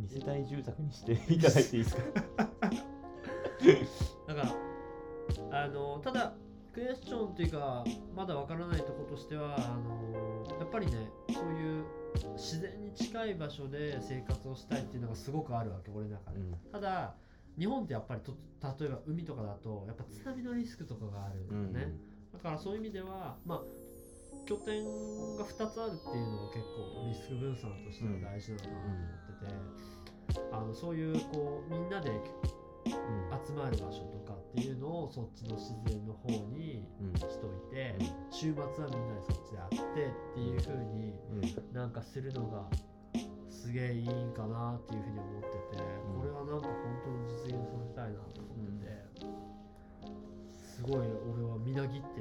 二世帯住宅にしていただいていいですか？だからあのただクエスチョンっていうかまだわからないところとしてはあのやっぱりねそういう自然に近い場所で生活をしたいっていうのがすごくあるわけ俺の中で、うん。ただ日本ってやっぱりと例えば海とかだとやっぱ津波のリスクとかがあるんだよね、だからそういう意味ではまあ拠点が2つあるっていうのも結構リスク分散としては大事なのかなと思ってて、あのそういうこうみんなで集まる場所とかっていうのをそっちの自然の方にしといて、週末はみんなでそっちで会ってっていう風になんかするのがすげえいいんかなっていうふうに思ってて、これはなんか本当に実現させたいなと思ってて、すごい俺はみなぎって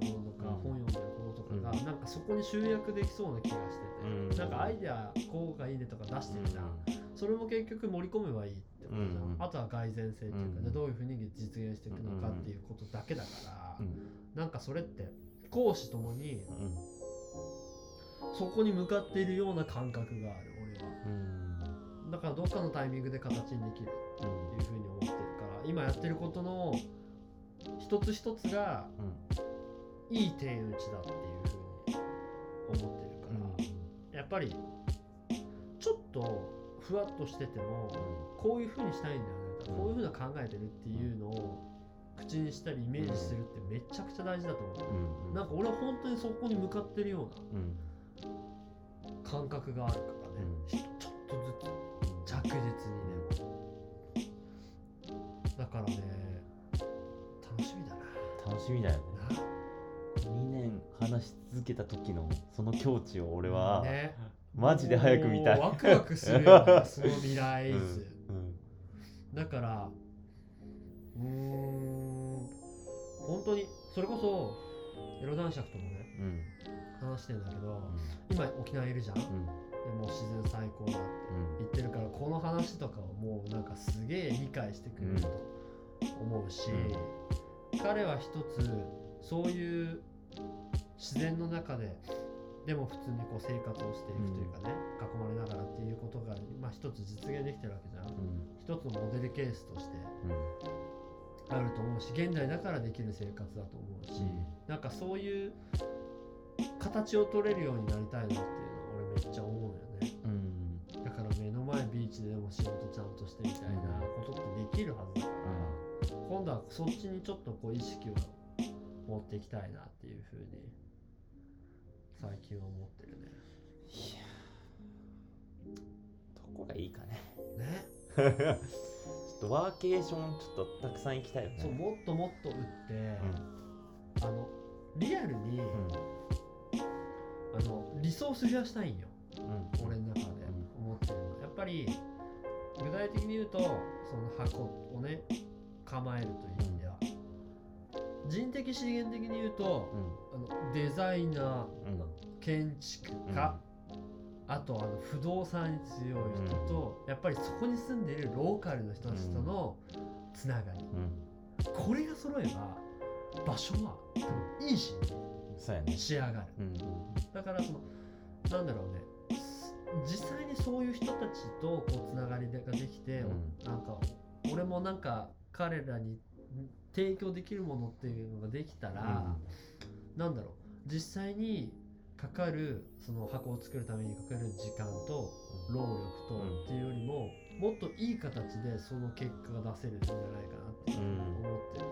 してることとか、本読んでることとかが、なんかそこに集約できそうな気がしてて、なんかアイデアこうがいいねとか出してるじゃん、それも結局盛り込めばいいってことじゃん、あとは蓋然性っていうか、ねどういうふうに実現していくのかっていうことだけだから、なんかそれって講師ともに、そこに向かっているような感覚がある俺は、だからどっかのタイミングで形にできるっていうふうに思ってるから今やってることの一つ一つがいい点打ちだっていうふうに思ってるから、やっぱりちょっとふわっとしててもこういうふうにしたいんだよねとかこういうふうな考えてるっていうのを口にしたりイメージするってめちゃくちゃ大事だと思う、なんか俺は本当にそこに向かってるような感覚があるからね、ちょっとずつ着実にねだからね楽しみだな。楽しみだよね。な2年話し続けた時のその境地を俺は、ね。マジで早く見たい。ワクワクするよねその未来。図、うん。だからうーん本当にそれこそエロ男爵ともねうん。話してんだけど今沖縄いるじゃん、でうん。もう自然最高だって言ってるからこの話とかをもうなんかすげえ理解してくれると思うし、彼は一つそういう自然の中ででも普通にこう生活をしていくというかね、囲まれながらっていうことが、まあ、一つ実現できてるわけじゃん、うん。一つのモデルケースとしてうん。あると思うし現代だからできる生活だと思うし、うん。なんかそういう形を取れるようになりたいなっていうのは俺めっちゃ思うよね。うん。だから目の前ビーチででも仕事ちゃんとしてみたいなことってできるはずだから、今度はそっちにちょっとこう意識を持っていきたいなっていうふうに最近は思ってるね。いやどこがいいかね。ね。ちょっとワーケーションちょっとたくさん行きたいよね。そうもっともっと打って、あのリアルに、あのリソース増やしたいんよ。うん。うん俺の中で思ってるの。やっぱり具体的に言うとその箱をね構えるという人的資源的に言うとあのデザイナーうんうん。建築家、あとあの不動産に強い人と、やっぱりそこに住んでいるローカルの人たちとのつながり、うん。これが揃えば場所は多分いいしね。仕上がる。うんだからそのなんだろうね。す実際にそういう人たちとこうつながりができて、うん。なんか俺もなんか彼らに提供できるものっていうのができたら、なんだろう。実際にかかるその箱を作るためにかかる時間と労力とうん。っていうよりも、もっといい形でその結果が出せるんじゃないかなって思ってる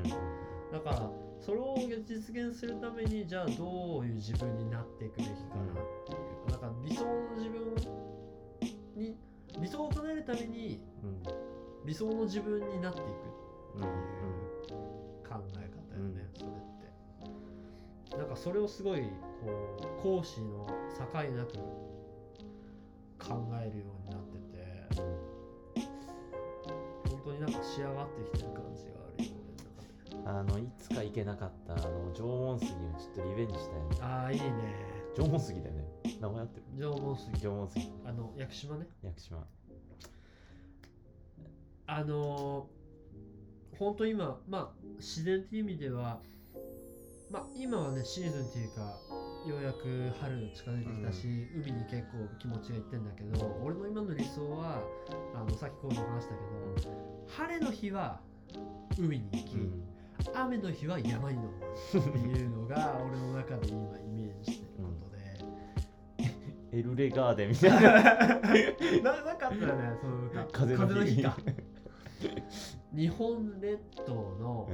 んだよね。だからそれを実現するためにじゃあどういう自分になっていくべきかなっていうかだから理想の自分に理想を叶えるためにうん。理想の自分になっていくうんっていう考え方よね、それって。なんかそれをすごいこう講師の境なく考えるようになってて本当になんか仕上がってきてる感じがあるよ俺の中で。あのいつか行けなかったあの縄文杉をちょっとリベンジしたいね。ああいいね。縄文杉だよね。名前合ってる。縄文杉。縄文杉。あの屋久島ね。屋久島。あのー、本当今まあ自然っていう意味ではまあ今はねシーズンっていうかようやく春近づいてきたし、海に結構気持ちがいってんだけど俺の今の理想はあのさっきこうも話したけど晴れの日は海に行き、雨の日は山に登るっていうのが 俺の中で今イメージしてることで、エルレガーデンみたいな。ななかったよねその歌。風の日か 日本列島の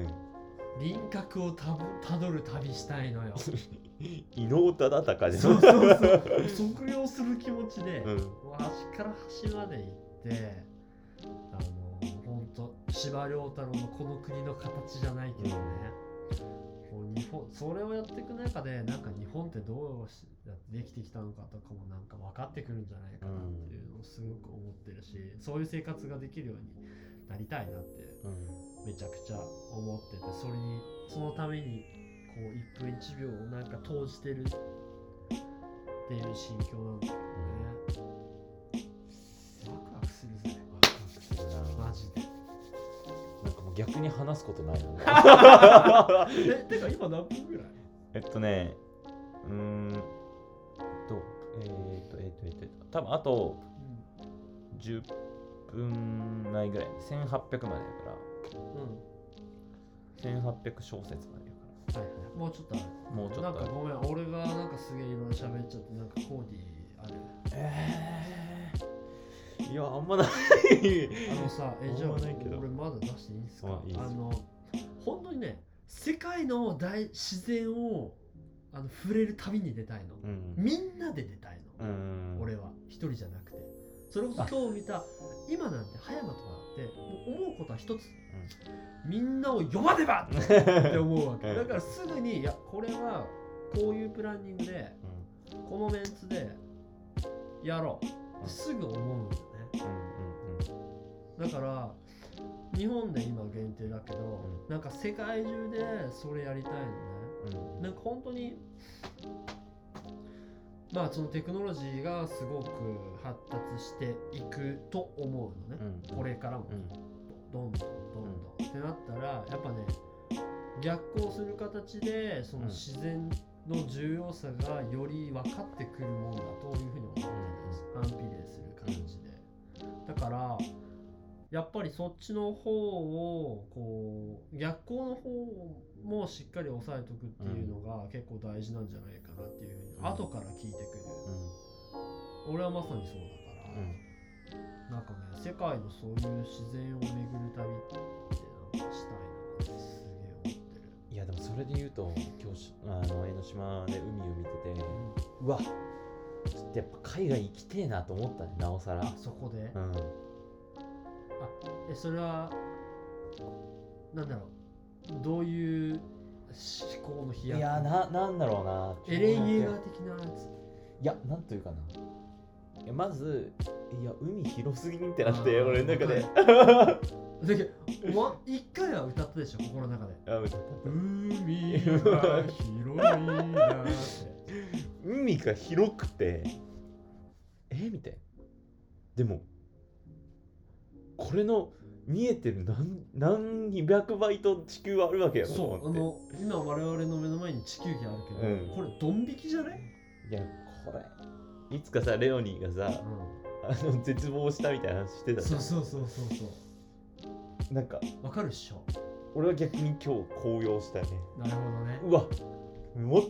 輪郭をたたどる旅したいのよ。伊能忠敬じゃん。そうそうそう。測量する気持ちで、うん。端から端まで行ってあの本当司馬遼太郎のこの国の形じゃないけどね、こう日本それをやっていく中でなんか日本ってどうできてきたのかとかもなんか分かってくるんじゃないかなっていうのをすごく思ってるし、そういう生活ができるようになりたいなってうんめちゃくちゃ思っててそれにそのためにこう1分1秒をなんか投じてるっていう心境なんだよね。ワクワクするぜマジで。なんかもう逆に話すことないのね えてか今何分ぐらい？えっとねうーんとえー、っとえー、っとえー、っと多分あと10分ないぐらい。1800までやから。うん、1800小節までやかはいはい、もうちょっとある。らもうちょっとなんかごめん俺がなんかすげえいろいろ喋っちゃってなんかコーディある。えー、いやあんまない。あのさえじゃああんまないけど。俺まだ出していいんですか？あいいですよ。の本当にね世界の大自然をあの触れる旅に出たいの、うん。みんなで出たいの、うん。俺は。一人じゃなくてそれこそ今日見た今なんて葉山とかだってもう思うことは一つ、みんなを呼ばねばって 思うわけ。うん。だからすぐにいやこれはこういうプランニングでこのメンツでやろう。すぐ思うんだよね。うんうんだから日本で今限定だけど、うなんか世界中でそれやりたいのね。うんうん。なんか本当にまあそのテクノロジーがすごく発達していくと思うのね、うん。これからも。うん。どんどんどんどん、ってなったらやっぱね逆行する形でそのうん自然の重要さがより分かってくるもんだというふうに思ってるんです反比例する形で。だからやっぱりそっちの方をこう逆光の方もしっかり押さえとくっていうのが結構大事なんじゃないかなっていうふうにうん。後から聞いてくる。俺はまさにそうだから、うん。なんかね世界のそういう自然を巡る旅ってなんかしたいなってすげえ思ってる。いやでもそれで言うと今日しあの江ノ島で海を見ててうわちょっとやっぱ海外行きてえなと思ったねなおさら。あそこで、うん。えそれはなんだろうどういう思考の飛躍？いやななんだろうな。エレン・イェーガー的なやつ。いやなんというかな。いやまずいや海広すぎんってなって俺の中で。だけど一回は歌ったでしょ心の中で。あ歌った海は広いなって。海が広くてえみたいな。でもこれの見えてる何何百倍と地球あるわけやろそうあの今我々の目の前に地球儀あるけど、うん。これドン引きじゃない、やこれ。いつかさレオニーがさあの絶望したみたいな話してたじゃそうんそうそうそうそう。なんかわかるっしょ。俺は逆に今日高揚したね。なるほどね。うわもっ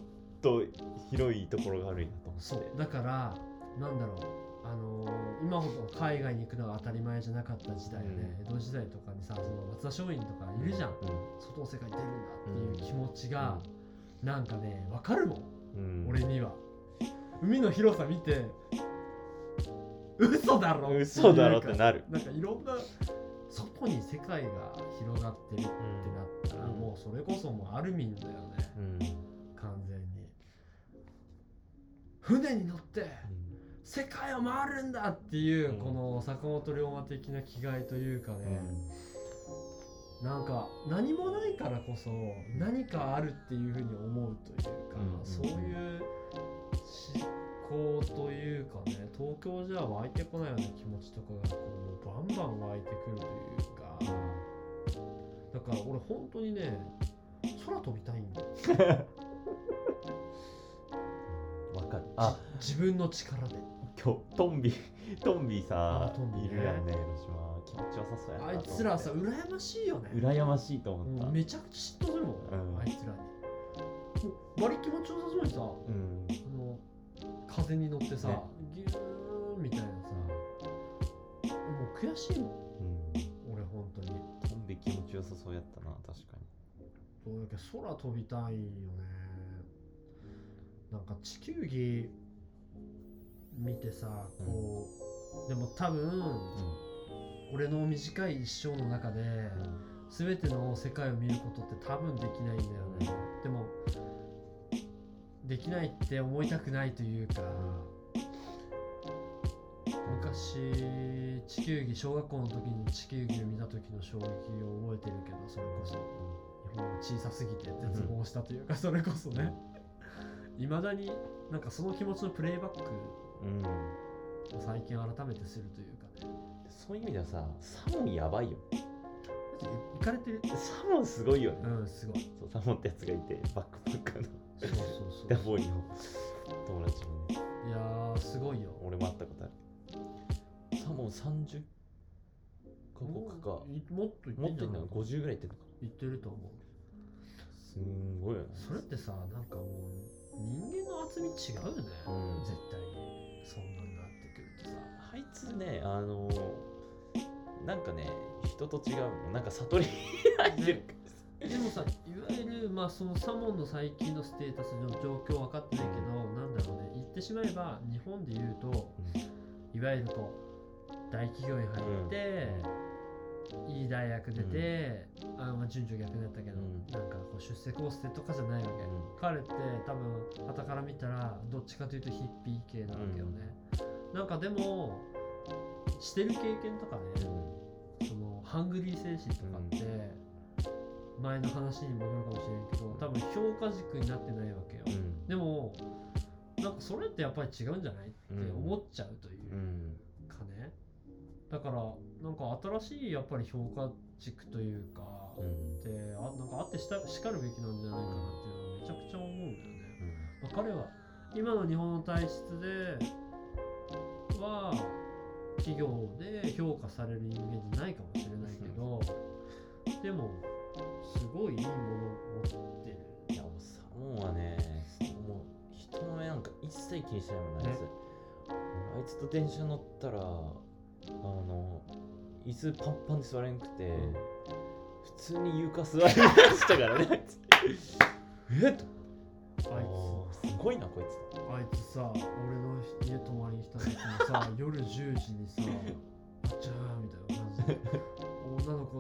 と広いところがあるんやと思って。そう。だからなんだろうあのー今ほど海外に行くのが当たり前じゃなかった時代ね、江戸時代とかにさその松田松陰とかいるじゃん、外の世界に出るんだっていう気持ちが、なんかねわかるもん、うん、うん、俺には。海の広さ見て嘘だろ嘘だろってなる。なんかいろんな外に世界が広がってるってなったら、うん。もうそれこそもうアルミンだよね。うん。完全に。船に乗って世界を回るんだっていう、うん。この坂本龍馬的な気概というかね、なんか何もないからこそ何かあるっていうふうに思うというか、うん。そういう思考というかね東京じゃ湧いてこないような気持ちとかがこうバンバン湧いてくるというか。だから俺本当にね空飛びたいんだよ。わかる。あ。自分の力で今日トンビ トンビさあトンビね。いるやんね広島。気持ちよさそうやなあいつらさ羨ましいよね。羨ましいと思った。うんめちゃくちゃ嫉妬するもん、うん。あいつらに。もうバリ気持ちよさそうにさうん。あの風に乗ってさ、ね。ギューンみたいなさもう悔しいもん。うん。俺本当に。トンビ気持ちよさそうやったな確かそうだけど空飛びたいよね。なんか地球儀見てさこう、でも多分に俺の短い一生の中でうん。全ての世界を見ることって多分できないんだよね。でもできないって思いたくないというか昔地球儀小学校の時に地球儀を見た時の衝撃を覚えてるけどそれこそ。日本が小さすぎて絶望したというかそれこそね。いまだになんかその気持ちのプレイバックうん。最近改めてするというか。ねそういう意味ではさサモンやばいよ。マジでいかれてる？サモンすごいよね。うんすごい。そうサモンってやつがいてバックパッカーの。そうそうそうダボーイの友達もね。いやーすごいよ。俺も会ったことある。サモン30カ国かもっといってんじゃない50ぐらいいってんのか言ってると思う。すんごいよね。それってさなんかもう人間の厚み違うよね、うん。絶対にそんなになってくるとさ。あいつねあのなんかね人と違うのなんか悟りに入ってるからでもさいわゆるまあそのサモンの最近のステータスの状況分かってないけど、なんだろうね。言ってしまえば日本で言うといわゆるこう大企業に入って、いい大学出て、あまあ順序逆だったけど、うん。なんかこう出世コースでとかじゃないわけ、ん。彼って多分傍から見たらどっちかというとヒッピー系なわけよね、なんかでもしてる経験とかね、そのハングリー精神とかって、前の話に戻るかもしれんけど多分評価軸になってないわけよ、うん。うんでもなんかそれってやっぱり違うんじゃないって思っちゃうというだからなんか新しいやっぱり評価軸というか、うん。であなんかあってしたしかるべきなんじゃないかなっていうのはめちゃくちゃ思うんだよね、まあ、彼は今の日本の体質では企業で評価される人間じゃないかもしれないけど、でもすごいいいものを持ってる。いやもうサモンはねもう人の目なんか一切気にしないもんねあいつ、あいつと電車乗ったらあの椅子パンパンで座れんくて、普通に床座りましたからね。あいつえっと。あいあーすごいなこいつ。つあいつさ俺の家泊まりに来た時もさ夜10時にさ「あっちゃー」みたいな感じで女の子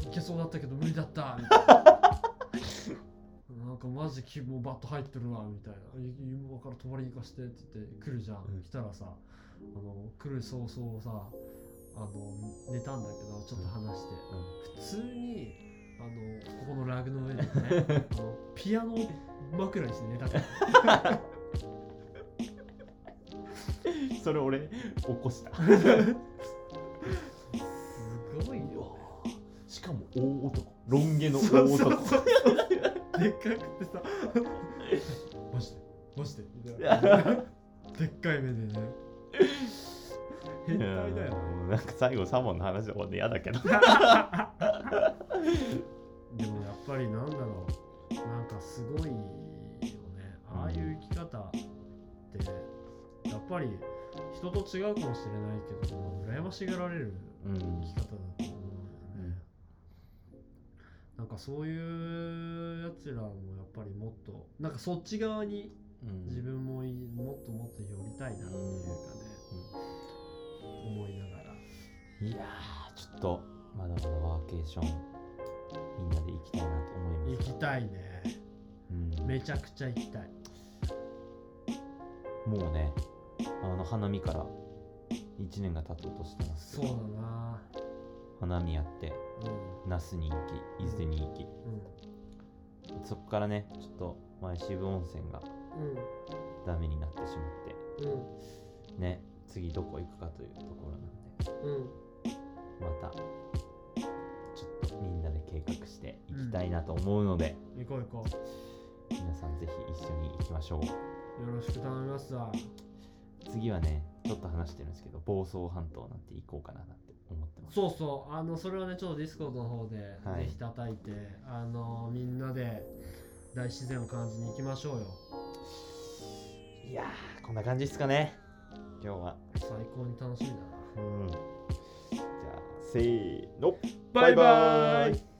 ついけそうだったけど無理だったみたいな。なんかマジ気もうバット入ってるわみたいな「い今から泊まりに行かして」って言って来るじゃん、うん。来たらさあの来る早々さあの寝たんだけどちょっと話して、普通にあのここのラグの上でねあのピアノ枕にして寝たから それ俺起こした。すごいよしかも大男。ロン毛の大男。でっかくてさ。マジでマジで。みたいなでっかい目でね 変態だよいやもうなんか最後サモンの話で終わって嫌だけど。でもやっぱりなんだろう。なんかすごいよね。ああいう生き方ってやっぱり人と違うかもしれないけど羨ましがられるうん生き方だと思うんだよね、なんかそういうやつらもやっぱりもっとなんかそっち側にうん自分もいもっともっと寄りたいなっていうかね、思いながら。いやーちょっとまだまだワーケーションみんなで行きたいなと思います。行きたいね。うん。めちゃくちゃ行きたい。もうねあの花見から1年が経とうとしてますそうだな。花見やってうん。那須に行き伊豆に行き。うん。そこからねちょっと前渋温泉がダメになってしまって。うんね次どこ行くかというところなんで。うんうんまたちょっとみんなで計画していきたいなと思うので、行こう行こ皆さんぜひ一緒に行きましょう。うよろしく頼みますわ。次次はねちょっと話してるんですけど房総半島なんて行こうかななんて思ってます。そうそう。あのそれはねちょっと Discord の方ではい。ぜひ叩いて、あのみんなで大自然を感じに行きましょうよ。いやーこんな感じですかね。今日は。最高に楽しみだな。うん。じゃあせーの。バイバイ